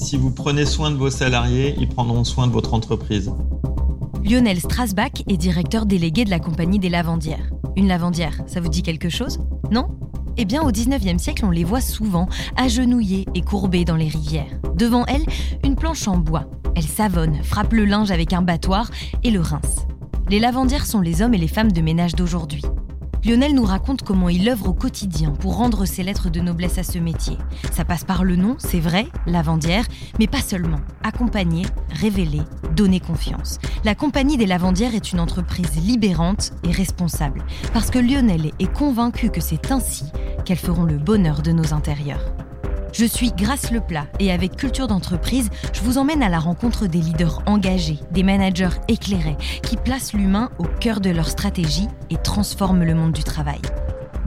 Si vous prenez soin de vos salariés, ils prendront soin de votre entreprise. Lionel Strasbach est directeur délégué de la compagnie des lavandières. Une lavandière, ça vous dit quelque chose? Non? Eh bien, au 19e siècle, on les voit souvent, agenouillées et courbées dans les rivières. Devant elles, une planche en bois. Elles savonnent, frappent le linge avec un battoir et le rincent. Les lavandières sont les hommes et les femmes de ménage d'aujourd'hui. Lionel nous raconte comment il œuvre au quotidien pour rendre ses lettres de noblesse à ce métier. Ça passe par le nom, c'est vrai, lavandière, mais pas seulement. Accompagner, révéler, donner confiance. La compagnie des lavandières est une entreprise libérante et responsable, parce que Lionel est convaincu que c'est ainsi qu'elles feront le bonheur de nos intérieurs. Je suis Grâce Leplat et avec Culture d'entreprise, je vous emmène à la rencontre des leaders engagés, des managers éclairés qui placent l'humain au cœur de leur stratégie et transforment le monde du travail.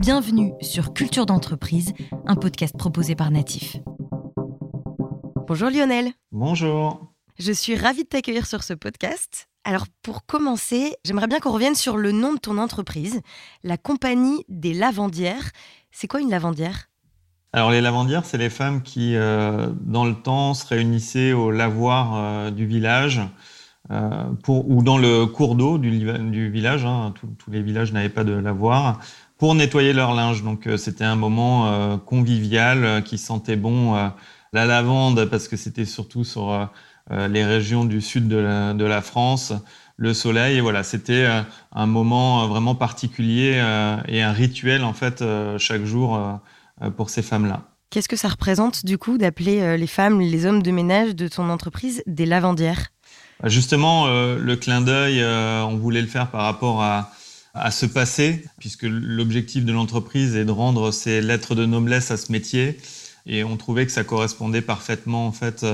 Bienvenue sur Culture d'entreprise, un podcast proposé par Natif. Bonjour Lionel. Bonjour. Je suis ravie de t'accueillir sur ce podcast. Alors pour commencer, j'aimerais bien qu'on revienne sur le nom de ton entreprise, la compagnie des lavandières. C'est quoi une lavandière? Alors les lavandières, c'est les femmes qui, euh, dans le temps, se réunissaient au lavoir euh, du village euh, ou dans le cours d'eau du, village. Hein, tous les villages n'avaient pas de lavoir pour nettoyer leur linge. Donc c'était un moment convivial qui sentait bon la lavande parce que c'était surtout sur les régions du sud de la, de la France le soleil. Et voilà, c'était un moment vraiment particulier et un rituel en fait chaque jour pour ces femmes-là. Qu'est-ce que ça représente du coup d'appeler euh, les femmes, les hommes de ménage de ton entreprise des lavandières? Bah, Justement, euh, le clin d'œil, on voulait le faire par rapport à, à ce passé, puisque l'objectif de l'entreprise est de rendre ces lettres de noblesse à ce métier. Et on trouvait que ça correspondait parfaitement en fait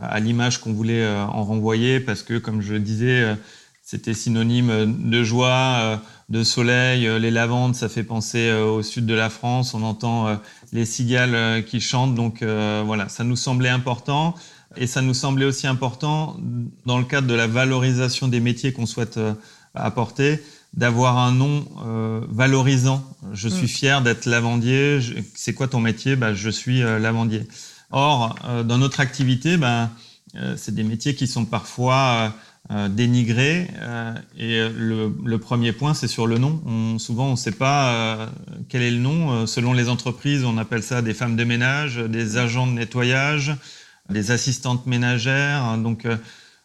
à l'image qu'on voulait en renvoyer, parce que comme je le disais, c'était synonyme de joie, de soleil, euh, les lavandes, ça fait penser euh, au sud de la France. On entend euh, les cigales qui chantent. Donc voilà, ça nous semblait important. Et ça nous semblait aussi important, dans le cadre de la valorisation des métiers qu'on souhaite apporter, d'avoir un nom valorisant. Je suis mm. fier d'être lavandier. C'est quoi ton métier? Bah, Je suis lavandier. Or, dans notre activité, bah, c'est des métiers qui sont parfois euh, dénigré. Euh, et le, premier point, c'est sur le nom. On, souvent, on ne sait pas euh, quel est le nom. selon les entreprises, on appelle ça des femmes de ménage, des agents de nettoyage, des assistantes ménagères. Donc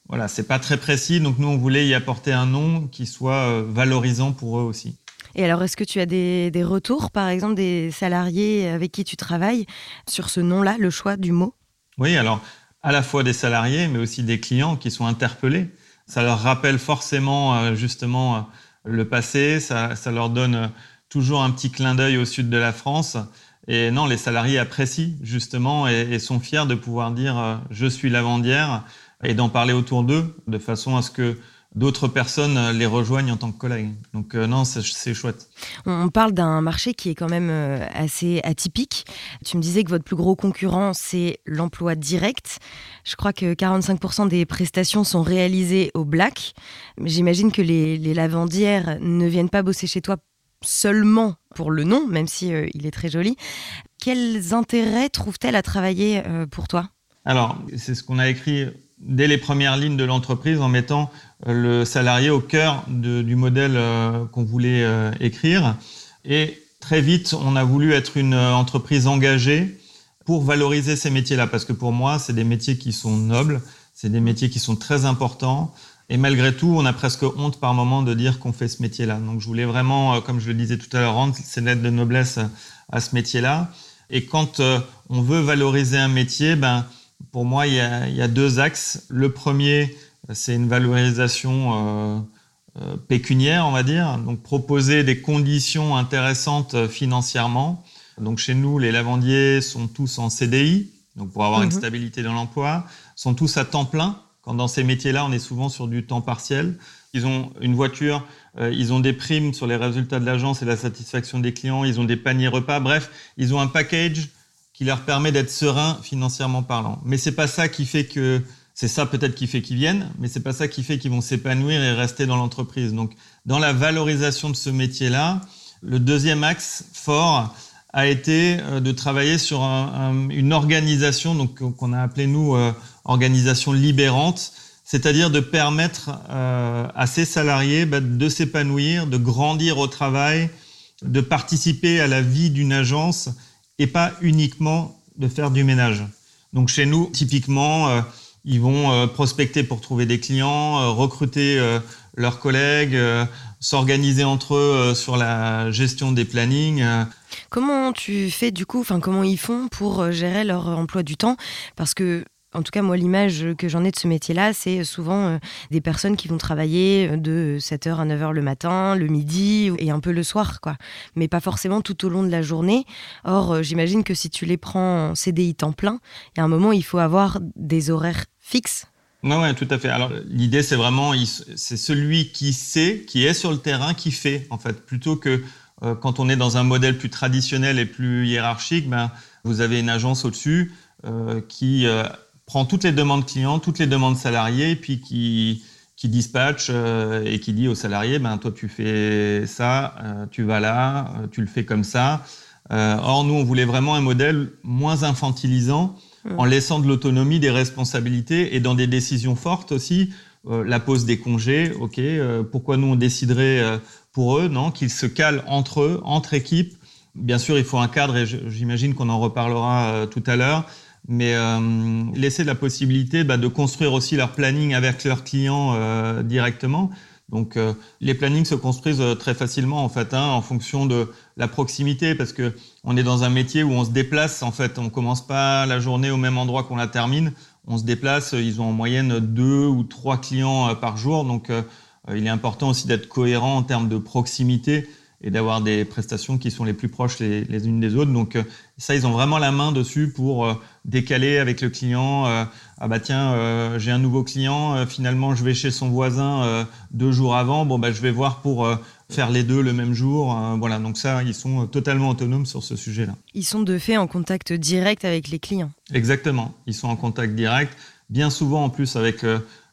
voilà, c'est pas très précis. Donc nous, on voulait y apporter un nom qui soit valorisant pour eux aussi. Et alors, est-ce que tu as des, des, retours, par exemple, des salariés avec qui tu travailles sur ce nom-là, le choix du mot? Oui, alors à la fois des salariés, mais aussi des clients qui sont interpellés ça leur rappelle forcément euh, justement euh, le passé, ça, ça, leur donne euh, toujours un petit clin d'œil au sud de la France. Et non, les salariés apprécient justement et, et sont fiers de pouvoir dire je suis lavandière et d'en parler autour d'eux de façon à ce que d'autres personnes les rejoignent en tant que collègues. Donc euh, non, c'est chouette. On parle d'un marché qui est quand même euh, assez atypique. Tu me disais que votre plus gros concurrent, c'est l'emploi direct. Je crois que 45% des prestations sont réalisées au black. J'imagine que les, lavandières ne viennent pas bosser chez toi seulement pour le nom, même si euh, il est très joli. Quels intérêts trouvent-elles à travailler pour toi? Alors, c'est ce qu'on a écrit dès les premières lignes de l'entreprise en mettant euh, le salarié au cœur du modèle euh, qu'on voulait euh, écrire. Et très vite, on a voulu être une entreprise engagée pour valoriser ces métiers-là, parce que pour moi, c'est des métiers qui sont nobles, c'est des métiers qui sont très importants. Et malgré tout, on a presque honte par moment de dire qu'on fait ce métier-là. Donc je voulais vraiment, comme je le disais tout à l'heure, rendre ces lettres de noblesse à ce métier-là. Et quand on veut valoriser un métier, ben, pour moi, il y, a, deux axes. Le premier, c'est une valorisation euh, euh, pécuniaire, on va dire. Donc, proposer des conditions intéressantes euh, financièrement. Donc, chez nous, les lavandiers sont tous en CDI, donc pour avoir une mhm. stabilité dans l'emploi, sont tous à temps plein. Quand dans ces métiers-là, on est souvent sur du temps partiel. Ils ont une voiture, ils ont des primes sur les résultats de l'agence et la satisfaction des clients, ils ont des paniers repas. Bref, ils ont un package qui leur permet d'être sereins financièrement parlant. Mais c'est pas ça qui fait que c'est ça peut-être qui fait qu'ils viennent, mais c'est pas ça qui fait qu'ils vont s'épanouir et rester dans l'entreprise. Donc, dans la valorisation de ce métier-là, le deuxième axe fort, a été de travailler sur une organisation donc qu'on a appelé nous organisation libérante, c'est-à-dire de permettre à ces salariés bah, de s'épanouir, de grandir au travail, de participer à la vie d'une agence et pas uniquement de faire du ménage. Donc chez nous, typiquement, ils vont prospecter pour trouver des clients, recruter leurs collègues, euh, s'organiser entre eux euh, sur la gestion des plannings. Euh. Comment tu fais du coup, enfin comment ils font pour gérer leur emploi du temps? Parce que en tout cas, moi, l'image que j'en ai de ce métier-là, c'est souvent des personnes qui vont travailler de 7h à 9h le matin, le midi et un peu le soir, quoi. Mais pas forcément tout au long de la journée. Or, j'imagine que si tu les prends en CDI temps plein, il y a un moment, il faut avoir des horaires fixes oui, ouais, tout à fait. Alors l'idée, c'est vraiment, c'est celui qui sait, qui est sur le terrain, qui fait, en fait, plutôt que euh, quand on est dans un modèle plus traditionnel et plus hiérarchique, ben, vous avez une agence au-dessus euh, qui euh, prend toutes les demandes clients, toutes les demandes salariés, puis qui, qui dispatche et qui dit aux salariés, ben, toi tu fais ça, tu vas là, tu le fais comme ça. or, nous, on voulait vraiment un modèle moins infantilisant en laissant de l'autonomie, des responsabilités et dans des décisions fortes aussi. Euh, la pose des congés, ok, euh, pourquoi nous on déciderait euh, pour eux, non, qu'ils se calent entre eux, entre équipes. Bien sûr, il faut un cadre et j'imagine qu'on en reparlera tout à l'heure, mais laisser la possibilité bah, de construire aussi leur planning avec leurs clients directement. Donc euh, les plannings se construisent euh, très facilement en fait, hein, en fonction de la proximité, parce que on est dans un métier où on se déplace. En fait, on commence pas la journée au même endroit qu'on la termine. On se déplace. Ils ont en moyenne deux ou trois clients euh, par jour, donc il est important aussi d'être cohérent en termes de proximité et d'avoir des prestations qui sont les plus proches les, les unes des autres. Donc ça, ils ont vraiment la main dessus pour euh, décaler avec le client. Euh, ah bah tiens, euh, j'ai un nouveau client, finalement je vais chez son voisin deux jours avant. Bon bah je vais voir pour faire les deux le même jour. voilà, donc ça, ils sont totalement autonomes sur ce sujet-là. Ils sont de fait en contact direct avec les clients. Exactement, ils sont en contact direct. Bien souvent en plus avec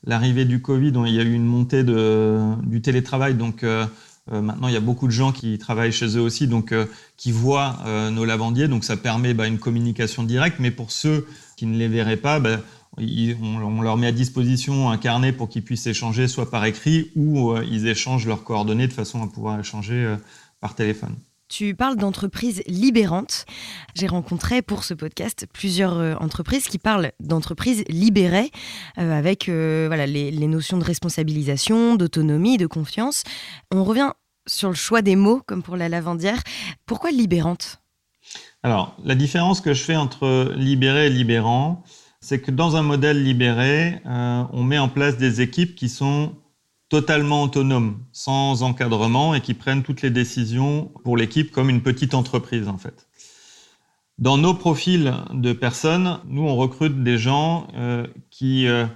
l'arrivée du Covid, il y a eu une montée de, du télétravail, donc euh, maintenant, il y a beaucoup de gens qui travaillent chez eux aussi, donc euh, qui voient euh, nos lavandiers. Donc, ça permet bah, une communication directe. Mais pour ceux qui ne les verraient pas, bah, on, leur met à disposition un carnet pour qu'ils puissent échanger soit par écrit ou ils échangent leurs coordonnées de façon à pouvoir échanger par téléphone. Tu parles d'entreprises libérantes. J'ai rencontré pour ce podcast plusieurs euh, entreprises qui parlent d'entreprises libérées euh, avec euh, voilà, les, notions de responsabilisation, d'autonomie, de confiance. On revient sur le choix des mots, comme pour la lavandière. Pourquoi libérante? Alors, la différence que je fais entre libéré et libérant, c'est que dans un modèle libéré, on met en place des équipes qui sont totalement autonomes, sans encadrement et qui prennent toutes les décisions pour l'équipe comme une petite entreprise en fait. Dans nos profils de personnes, nous on recrute des gens euh, qui, euh,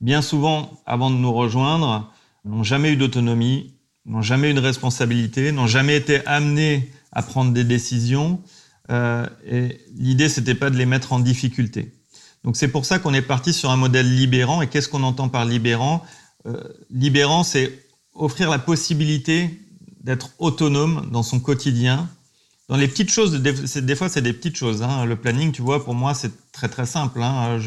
bien souvent, avant de nous rejoindre, n'ont jamais eu d'autonomie, n'ont jamais eu de responsabilité, n'ont jamais été amenés à prendre des décisions. Euh, et l'idée, c'était pas de les mettre en difficulté. Donc c'est pour ça qu'on est parti sur un modèle libérant. Et qu'est-ce qu'on entend par libérant? Libérant, c'est offrir la possibilité d'être autonome dans son quotidien. Dans les petites choses, des, fois c'est des petites choses. Hein. Le planning, tu vois, pour moi c'est très très simple. Hein.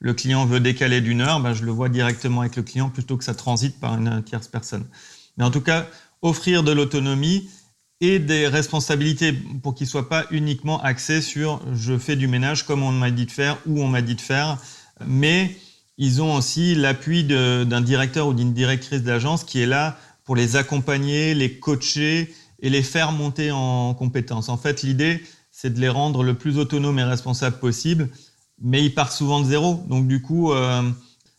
le client veut décaler d'une heure, ben, je le vois directement avec le client plutôt que ça transite par une tierce personne. Mais en tout cas, offrir de l'autonomie et des responsabilités pour qu'il ne soit pas uniquement axé sur je fais du ménage comme on m'a dit de faire ou on m'a dit de faire, mais ils ont aussi l'appui d'un directeur ou d'une directrice d'agence qui est là pour les accompagner, les coacher et les faire monter en compétences. En fait, l'idée, c'est de les rendre le plus autonomes et responsables possible, mais ils partent souvent de zéro. Donc, du coup, euh,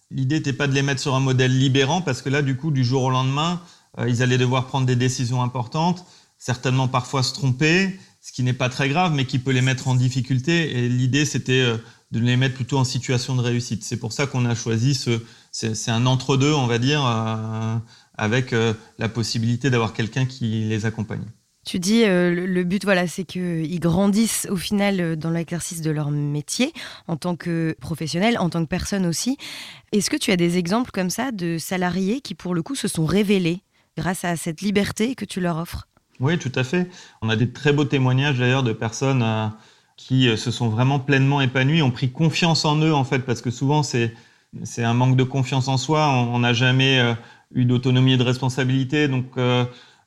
l'idée n'était pas de les mettre sur un modèle libérant, parce que là, du coup, du jour au lendemain, euh, ils allaient devoir prendre des décisions importantes, certainement parfois se tromper, ce qui n'est pas très grave, mais qui peut les mettre en difficulté. Et l'idée, c'était euh, de les mettre plutôt en situation de réussite. C'est pour ça qu'on a choisi ce, c'est un entre-deux, on va dire, euh, avec euh, la possibilité d'avoir quelqu'un qui les accompagne. Tu dis le, but, voilà, c'est qu'ils grandissent au final dans l'exercice de leur métier en tant que professionnel, en tant que personne aussi. Est-ce que tu as des exemples comme ça de salariés qui, pour le coup, se sont révélés grâce à cette liberté que tu leur offres? Oui, tout à fait. On a des très beaux témoignages d'ailleurs de personnes qui se sont vraiment pleinement épanouies, ont pris confiance en eux en fait, parce que souvent c'est c'est un manque de confiance en soi. On n'a jamais eu d'autonomie et de responsabilité, donc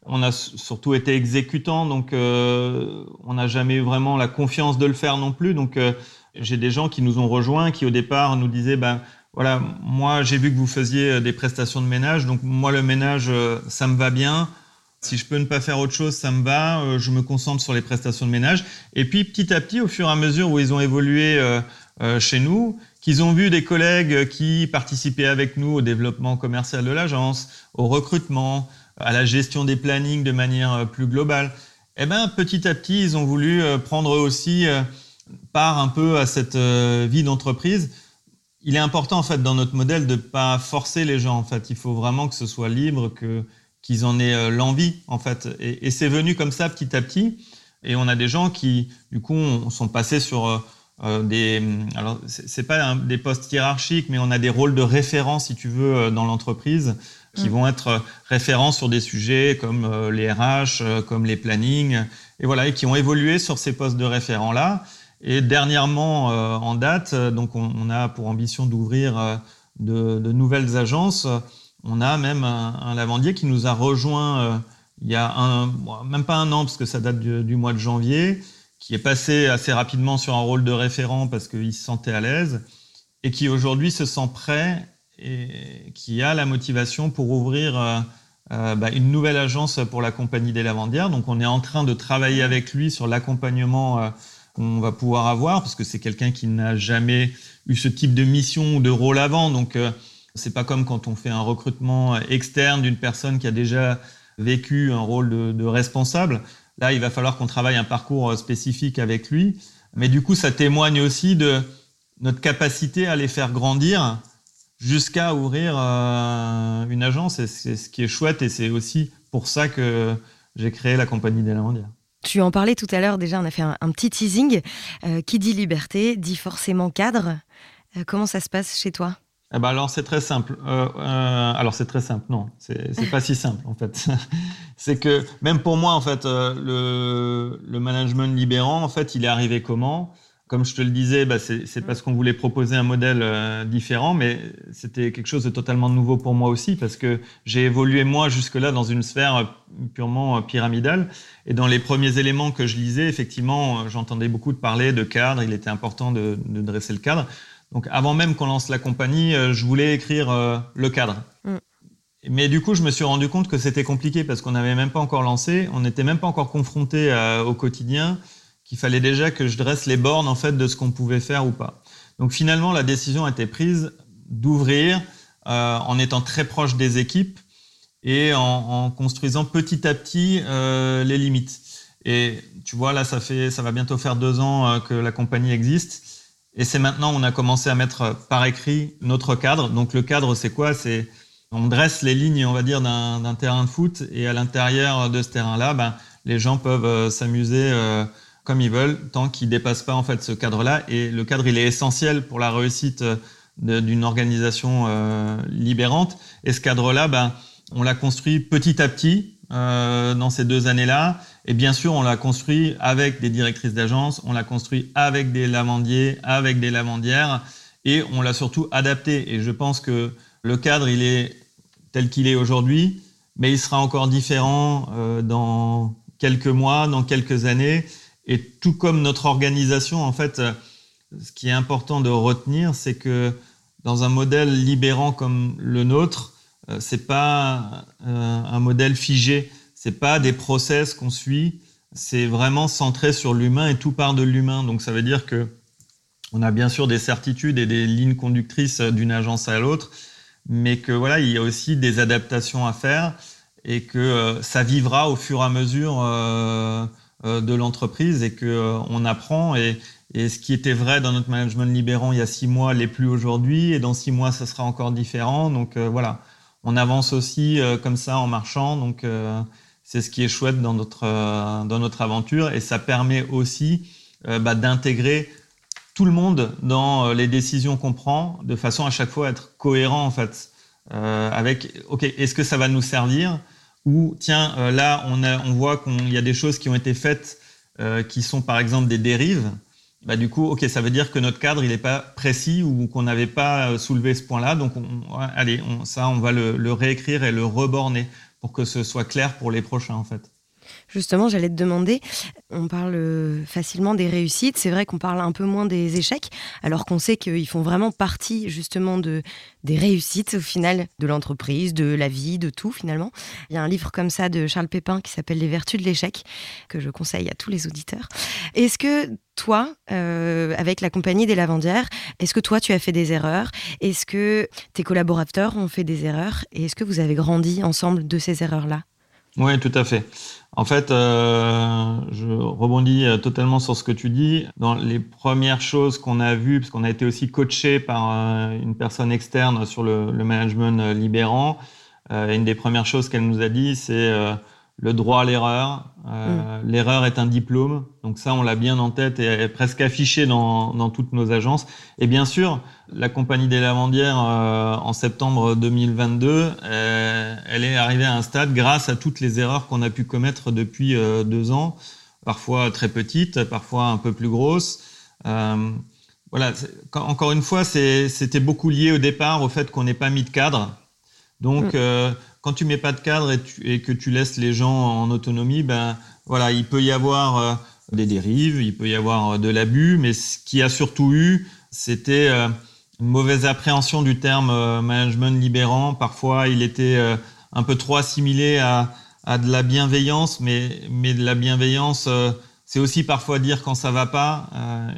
on a surtout été exécutant, donc euh, on n'a jamais eu vraiment la confiance de le faire non plus. Donc euh, j'ai des gens qui nous ont rejoints, qui au départ nous disaient, ben voilà, moi j'ai vu que vous faisiez euh, des prestations de ménage, donc moi le ménage ça me va bien. Si je peux ne pas faire autre chose, ça me va. je me concentre sur les prestations de ménage. Et puis petit à petit, au fur et à mesure où ils ont évolué chez nous, qu'ils ont vu des collègues qui participaient avec nous au développement commercial de l'agence, au recrutement, à la gestion des plannings de manière euh, plus globale, eh ben, petit à petit, ils ont voulu euh, prendre aussi euh, part un peu à cette vie d'entreprise. Il est important, en fait, dans notre modèle, de pas forcer les gens. En fait, il faut vraiment que ce soit libre, que, qu'ils en aient l'envie, en fait. Et, c'est venu comme ça petit à petit. Et on a des gens qui, du coup, sont passés sur des. Alors, c'est pas des postes hiérarchiques, mais on a des rôles de référence, si tu veux, dans l'entreprise qui mm. vont être référents sur des sujets comme euh, les RH, euh, comme les plannings, et voilà, et qui ont évolué sur ces postes de référents-là. Et dernièrement, euh, en date, donc on, a pour ambition d'ouvrir de, nouvelles agences. On a même un, lavandier qui nous a rejoint il y a un, même pas un an, parce que ça date du, mois de janvier, qui est passé assez rapidement sur un rôle de référent parce qu'il se sentait à l'aise, et qui aujourd'hui se sent prêt et qui a la motivation pour ouvrir euh, euh, bah, une nouvelle agence pour la compagnie des lavandières. Donc on est en train de travailler avec lui sur l'accompagnement euh, qu'on va pouvoir avoir, parce que c'est quelqu'un qui n'a jamais eu ce type de mission ou de rôle avant. Donc c'est pas comme quand on fait un recrutement externe d'une personne qui a déjà vécu un rôle de, responsable. Là, il va falloir qu'on travaille un parcours spécifique avec lui. Mais du coup, ça témoigne aussi de notre capacité à les faire grandir jusqu'à ouvrir euh, une agence. Et c'est ce qui est chouette et c'est aussi pour ça que j'ai créé la compagnie des lavandières. Tu en parlais tout à l'heure, déjà on a fait un, petit teasing. Euh, qui dit liberté dit forcément cadre. Euh, comment ça se passe chez toi? Eh ben alors c'est très simple. alors c'est très simple, non, c'est pas si simple en fait. c'est que même pour moi en fait, le, le management libérant en fait, il est arrivé comment? Comme je te le disais, bah, c'est parce qu'on voulait proposer un modèle euh, différent, mais c'était quelque chose de totalement nouveau pour moi aussi, parce que j'ai évolué moi jusque-là dans une sphère euh, purement euh, pyramidale. Et dans les premiers éléments que je lisais, effectivement, j'entendais beaucoup de parler de cadre, il était important de, dresser le cadre. Donc avant même qu'on lance la compagnie, je voulais écrire le cadre. Mm. Mais du coup, je me suis rendu compte que c'était compliqué parce qu'on n'avait même pas encore lancé, on n'était même pas encore confronté au quotidien qu'il fallait déjà que je dresse les bornes en fait de ce qu'on pouvait faire ou pas. Donc finalement, la décision a été prise d'ouvrir euh, en étant très proche des équipes et en, construisant petit à petit euh, les limites. Et tu vois, là, ça fait, ça va bientôt faire deux ans euh, que la compagnie existe. Et c'est maintenant on a commencé à mettre par écrit notre cadre. Donc le cadre, c'est quoi? C'est on dresse les lignes, on va dire, d'un terrain de foot. Et à l'intérieur de ce terrain-là, ben, les gens peuvent s'amuser comme ils veulent, tant qu'ils dépassent pas en fait ce cadre-là. Et le cadre, il est essentiel pour la réussite euh, d'une organisation euh, libérante. Et ce cadre-là, ben, on l'a construit petit à petit euh, dans ces deux années-là. Et bien sûr, on l'a construit avec des directrices d'agence, on l'a construit avec des lavandiers, avec des lavandières, et on l'a surtout adapté. Et je pense que le cadre, il est tel qu'il est aujourd'hui, mais il sera encore différent euh, dans quelques mois, dans quelques années. Et tout comme notre organisation, en fait, euh, ce qui est important de retenir, c'est que dans un modèle libérant comme le nôtre, c'est pas euh, un modèle figé, c'est pas des process qu'on suit, c'est vraiment centré sur l'humain et tout part de l'humain. Donc ça veut dire que on a bien sûr des certitudes et des lignes conductrices d'une agence à l'autre, mais que voilà, il y a aussi des adaptations à faire et que ça vivra au fur et à mesure euh, de l'entreprise et que euh, on apprend. Et, ce qui était vrai dans notre management libérant il y a six mois l'est plus aujourd'hui. Et dans six mois ça sera encore différent. Donc euh, voilà on avance aussi comme ça en marchant. Donc c'est ce qui est chouette dans notre notre aventure. Et ça permet aussi bah, d'intégrer tout le monde dans les décisions qu'on prend de façon à chaque fois à être cohérent en fait. Avec ok est-ce que ça va nous servir Ou tiens, euh, là, on, voit qu'il y a des choses qui ont été faites euh, qui sont par exemple des dérives. Bah, du coup, ok, ça veut dire que notre cadre il n'est pas précis ou qu'on n'avait pas euh, soulevé ce point-là. Donc, allez, ça, on va le, le réécrire et le reborner pour que ce soit clair pour les prochains en fait. Justement, j'allais te demander, on parle euh, facilement des réussites, c'est vrai qu'on parle un peu moins des échecs, alors qu'on sait qu'ils font vraiment partie justement de, des réussites au final de l'entreprise, de la vie, de tout finalement. Il y a un livre comme ça de Charles Pépin qui s'appelle Les vertus de l'échec, que je conseille à tous les auditeurs. Est-ce que toi, euh, avec la compagnie des lavandières, est-ce que toi tu as fait des erreurs? Est-ce que tes collaborateurs ont fait des erreurs? Et est-ce que vous avez grandi ensemble de ces erreurs-là? Oui, tout à fait. En fait, euh, je rebondis euh, totalement sur ce que tu dis. Dans les premières choses qu'on a vues, parce qu'on a été aussi coaché par euh, une personne externe sur le, le management libérant, une des premières choses qu'elle nous a dit, c'est le droit à l'erreur. Euh, mm. L'erreur est un diplôme, donc ça on l'a bien en tête et est presque affiché dans, dans, toutes nos agences. Et bien sûr, la compagnie des lavandières euh, en septembre 2022, euh, elle est arrivée à un stade grâce à toutes les erreurs qu'on a pu commettre depuis deux ans, parfois très petites, parfois un peu plus grosses. Voilà, encore une fois, c'était beaucoup lié au départ au fait qu'on n'ait pas mis de cadre. Donc mm quand tu mets pas de cadre et, que tu laisses les gens en autonomie, ben voilà, il peut y avoir euh, des dérives, il peut y avoir euh, de l'abus, mais ce qui a surtout eu, c'était euh, une mauvaise appréhension du terme management libérant. Parfois, il était un peu trop assimilé à, à de la bienveillance, mais, mais de la bienveillance, c'est aussi parfois dire quand ça va pas.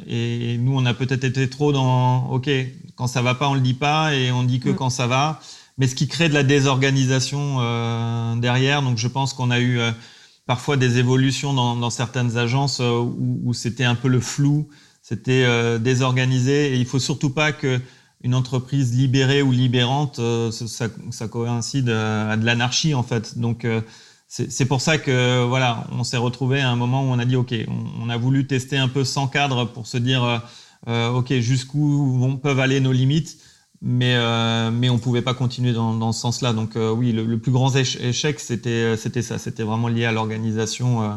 et nous, on a peut-être été trop dans, ok, quand ça va pas, on le dit pas et on dit que mm. quand ça va mais ce qui crée de la désorganisation euh, derrière. Donc je pense qu'on a eu euh, parfois des évolutions dans, dans certaines agences euh, où, où c'était un peu le flou, c'était euh, désorganisé, et il faut surtout pas que une entreprise libérée ou libérante, ça, ça, coïncide à de l'anarchie en fait. Donc c'est pour ça que voilà, on s'est retrouvé à un moment où on a dit ok, on, on, a voulu tester un peu sans cadre pour se dire ok jusqu'où peuvent aller nos limites mais, euh, mais on ne pouvait pas continuer dans, dans ce sens-là. Donc euh, oui, le, le, plus grand échec, c'était ça, c'était vraiment lié à l'organisation euh,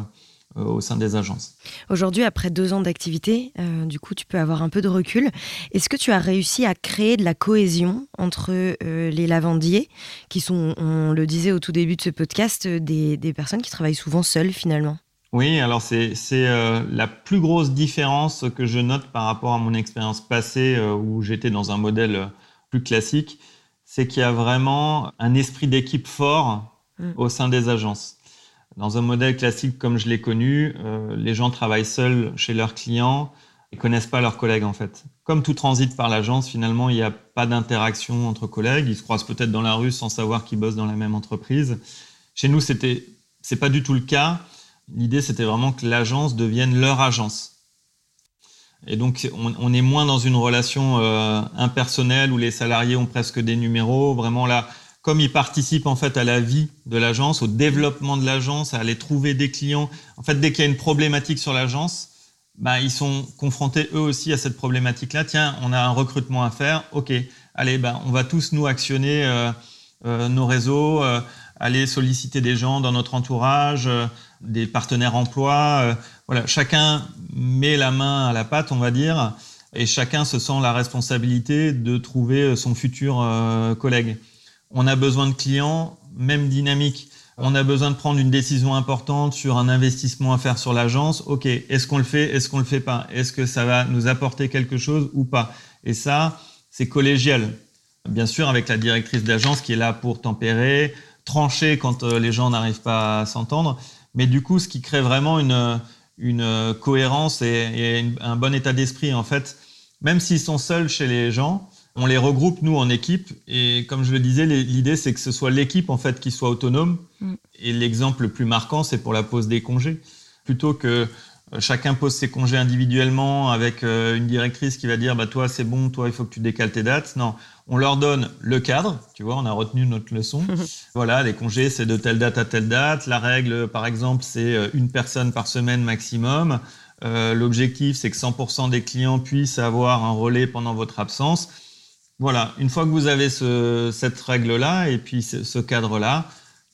euh, au sein des agences. Aujourd'hui, après deux ans d'activité, euh, du coup, tu peux avoir un peu de recul. Est-ce que tu as réussi à créer de la cohésion entre euh, les lavandiers, qui sont, on le disait au tout début de ce podcast, des, des personnes qui travaillent souvent seules finalement? Oui, alors c'est euh, la plus grosse différence que je note par rapport à mon expérience passée euh, où j'étais dans un modèle plus classique, c'est qu'il y a vraiment un esprit d'équipe fort mm. au sein des agences. Dans un modèle classique comme je l'ai connu, euh, les gens travaillent seuls chez leurs clients et connaissent pas leurs collègues en fait. Comme tout transite par l'agence, finalement, il n'y a pas d'interaction entre collègues. Ils se croisent peut-être dans la rue sans savoir qu'ils bossent dans la même entreprise. Chez nous, c'était c'est pas du tout le cas. L'idée, c'était vraiment que l'agence devienne leur agence. Et donc, on, est moins dans une relation euh, impersonnelle où les salariés ont presque des numéros. Vraiment là, comme ils participent en fait à la vie de l'agence, au développement de l'agence, à aller trouver des clients. En fait, dès qu'il y a une problématique sur l'agence, bah, ils sont confrontés eux aussi à cette problématique-là. Tiens, on a un recrutement à faire. Ok, allez, bah, on va tous nous actionner euh, euh, nos réseaux, aller solliciter des gens dans notre entourage, des partenaires emploi voilà, chacun met la main à la pâte, on va dire, et chacun se sent la responsabilité de trouver son futur euh, collègue. On a besoin de clients, même dynamique. On a besoin de prendre une décision importante sur un investissement à faire sur l'agence. Ok, est-ce qu'on le fait, est-ce qu'on le fait pas? Est-ce que ça va nous apporter quelque chose ou pas? Et ça, c'est collégial. Bien sûr, avec la directrice d'agence qui est là pour tempérer, trancher quand euh, les gens n'arrivent pas à s'entendre. Mais du coup, ce qui crée vraiment une, une euh, cohérence et, un bon état d'esprit. En fait, même s'ils sont seuls chez les gens, on les regroupe nous en équipe et comme je le disais, l'idée c'est que ce soit l'équipe en fait qui soit autonome. Mm. Et l'exemple le plus marquant, c'est pour la pose des congés, plutôt que euh, chacun pose ses congés individuellement avec euh, une directrice qui va dire bah toi c'est bon, toi il faut que tu décales tes dates. Non, on leur donne le cadre, tu vois, on a retenu notre leçon. voilà, les congés, c'est de telle date à telle date. La règle, par exemple, c'est euh, une personne par semaine maximum. Euh, L'objectif, c'est que 100% des clients puissent avoir un relais pendant votre absence. Voilà, une fois que vous avez ce, cette règle-là et puis ce, ce cadre-là,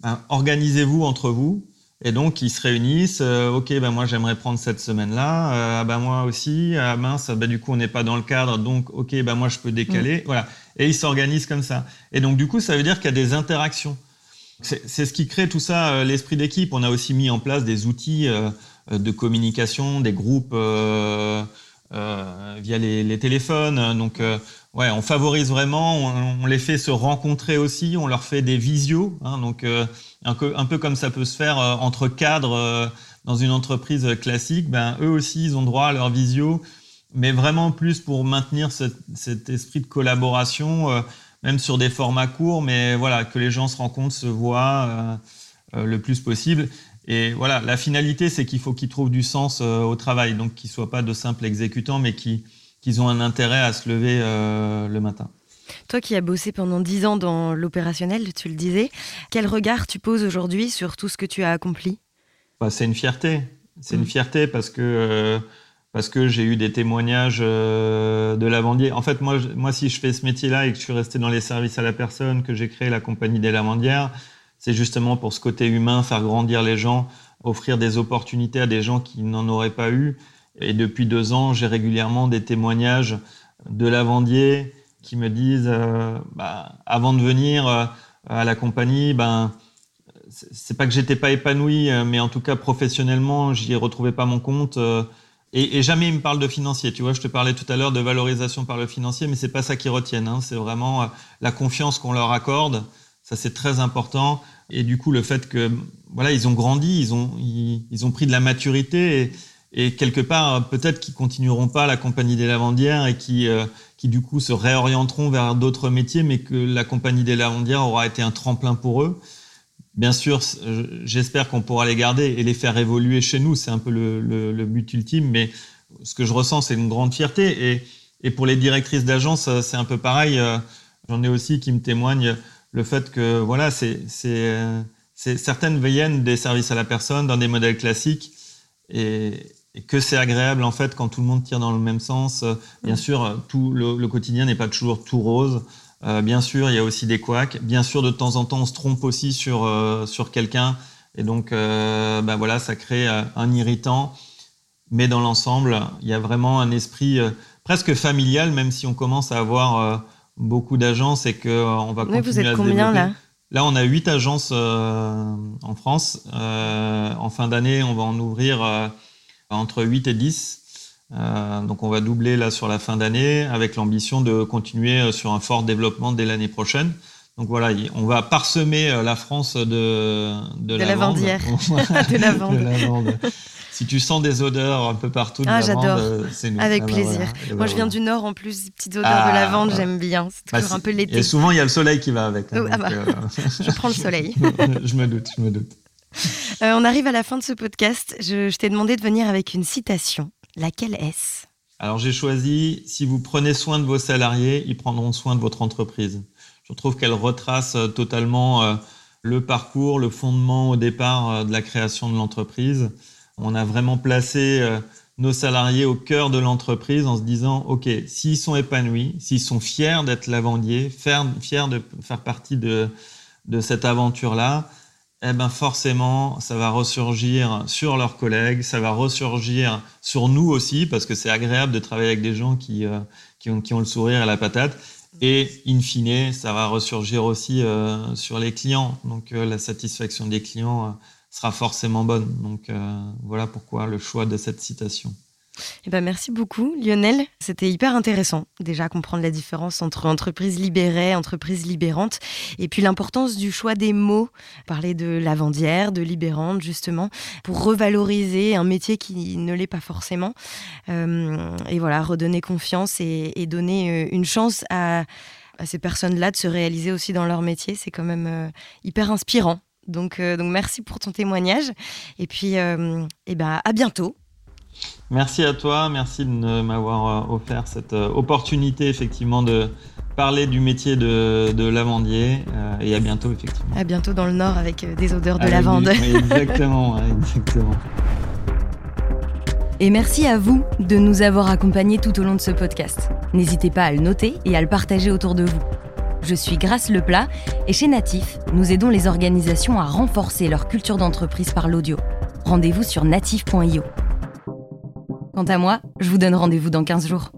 ben, organisez-vous entre vous. Et donc, ils se réunissent. Euh, ok, ben moi, j'aimerais prendre cette semaine-là. Euh, ah ben moi aussi. Ah mince, ben du coup, on n'est pas dans le cadre. Donc, ok, ben moi, je peux décaler. Mm. Voilà. Et ils s'organisent comme ça. Et donc, du coup, ça veut dire qu'il y a des interactions. C'est ce qui crée tout ça, euh, l'esprit d'équipe. On a aussi mis en place des outils de communication, des groupes via les, téléphones. Donc, ouais, on favorise vraiment, on, les fait se rencontrer aussi, on leur fait des visios, hein, donc euh, un, peu, comme ça peut se faire euh, entre cadres euh, dans une entreprise classique, ben, eux aussi, ils ont droit à leur visio, mais vraiment plus pour maintenir cet esprit de collaboration, même sur des formats courts, mais voilà, que les gens se rencontrent, se voient le plus possible. Et voilà, la finalité, c'est qu'il faut qu'ils trouvent du sens au travail, donc qu'ils ne soient pas de simples exécutants, mais qui qu'ils ont un intérêt à se lever euh, le matin. Toi qui as bossé pendant dix ans dans l'opérationnel, tu le disais, quel regard tu poses aujourd'hui sur tout ce que tu as accompli? Bah, C'est une fierté. C'est une mm. fierté parce que, euh, parce que j'ai eu des témoignages euh, de lavandiers. En fait, moi, moi, si je fais ce métier-là et que je suis resté dans les services à la personne, que j'ai créé la compagnie des lavandières, c'est justement pour ce côté humain, faire grandir les gens, offrir des opportunités à des gens qui n'en auraient pas eu. Et depuis deux ans, j'ai régulièrement des témoignages de lavandiers qui me disent, euh, bah, avant de venir euh, à la compagnie, ben, c'est pas que j'étais pas épanoui, euh, mais en tout cas professionnellement, j'y retrouvais pas mon compte. Et, jamais ils me parlent de financier. Tu vois, je te parlais tout à l'heure de valorisation par le financier, mais c'est pas ça qui retiennent. Hein. C'est vraiment la confiance qu'on leur accorde. Ça, c'est très important. Et du coup, le fait que, voilà, ils ont grandi, ils ont, ils, ont pris de la maturité. Et, quelque part, peut-être qu'ils continueront pas la compagnie des lavandières et qui, euh, qui du coup se réorienteront vers d'autres métiers, mais que la compagnie des lavandières aura été un tremplin pour eux. Bien sûr, j'espère qu'on pourra les garder et les faire évoluer chez nous. C'est un peu le, but ultime, mais ce que je ressens, c'est une grande fierté. Et, et pour les directrices d'agence, c'est un peu pareil. Euh, j'en ai aussi qui me témoignent le fait que voilà, c'est certaines viennent des services à la personne dans des modèles classiques. Et, et que c'est agréable en fait quand tout le monde tire dans le même sens. Euh, bien mm. sûr, tout le, quotidien n'est pas toujours tout rose. Euh, bien sûr, il y a aussi des couacs. Bien sûr, de temps en temps, on se trompe aussi sur euh, sur quelqu'un, et donc bah voilà, ça crée un irritant. Mais dans l'ensemble, il y a vraiment un esprit presque familial, même si on commence à avoir beaucoup d'agences et que on va continuer vous êtes à combien là Là, on a huit agences en France. en fin d'année, on va en ouvrir entre 8 et 10. Euh, donc on va doubler là sur la fin d'année avec l'ambition de continuer euh, sur un fort développement dès l'année prochaine. Donc voilà, on va parsemer euh, la France de, de, de lavande. de lavande. Si tu sens des odeurs un peu partout de ah, lavande, c'est nous. Avec ah, bah plaisir. Moi, ben je viens du Nord en plus, des petites odeurs de ah, lavande, j'aime bien. C'est toujours bah, un peu l'été. Et souvent, il y a le soleil qui va avec. Hein, oh, bah. je prends le soleil. je me doute, je me doute. Euh, on arrive à la fin de ce podcast. Je, t'ai demandé de venir avec une citation. Laquelle est-ce? Alors j'ai choisi Si vous prenez soin de vos salariés, ils prendront soin de votre entreprise. Je trouve qu'elle retrace euh, totalement euh, le parcours, le fondement au départ de la création de l'entreprise. On a vraiment placé nos salariés au cœur de l'entreprise en se disant, OK, s'ils sont épanouis, s'ils sont fiers d'être lavandiers, fiers de faire partie de, cette aventure-là, eh ben forcément, ça va ressurgir sur leurs collègues, ça va ressurgir sur nous aussi, parce que c'est agréable de travailler avec des gens qui, euh, qui, ont, qui, ont, le sourire et la patate. Et in fine, ça va ressurgir aussi euh, sur les clients. Donc euh, la satisfaction des clients sera forcément bonne. Donc voilà pourquoi le choix de cette citation. Eh ben merci beaucoup Lionel, c'était hyper intéressant déjà comprendre la différence entre entreprise libérée, entreprise libérante et puis l'importance du choix des mots, parler de lavandière, de libérante justement pour revaloriser un métier qui ne l'est pas forcément. Euh, et voilà redonner confiance et, donner euh, une chance à, ces personnes-là de se réaliser aussi dans leur métier, c'est quand même euh, hyper inspirant. Donc, donc merci pour ton témoignage. Et puis eh ben, à bientôt Merci à toi, merci de m'avoir euh, offert cette euh, opportunité effectivement de parler du métier de, lavandier euh, et à bientôt effectivement. À bientôt dans le nord avec des odeurs de lavande. Exactement, exactement. Et merci à vous de nous avoir accompagnés tout au long de ce podcast. N'hésitez pas à le noter et à le partager autour de vous. Je suis Grace Leplat et chez Natif, nous aidons les organisations à renforcer leur culture d'entreprise par l'audio. Rendez-vous sur natif.io. Quant à moi, je vous donne rendez-vous dans 15 jours.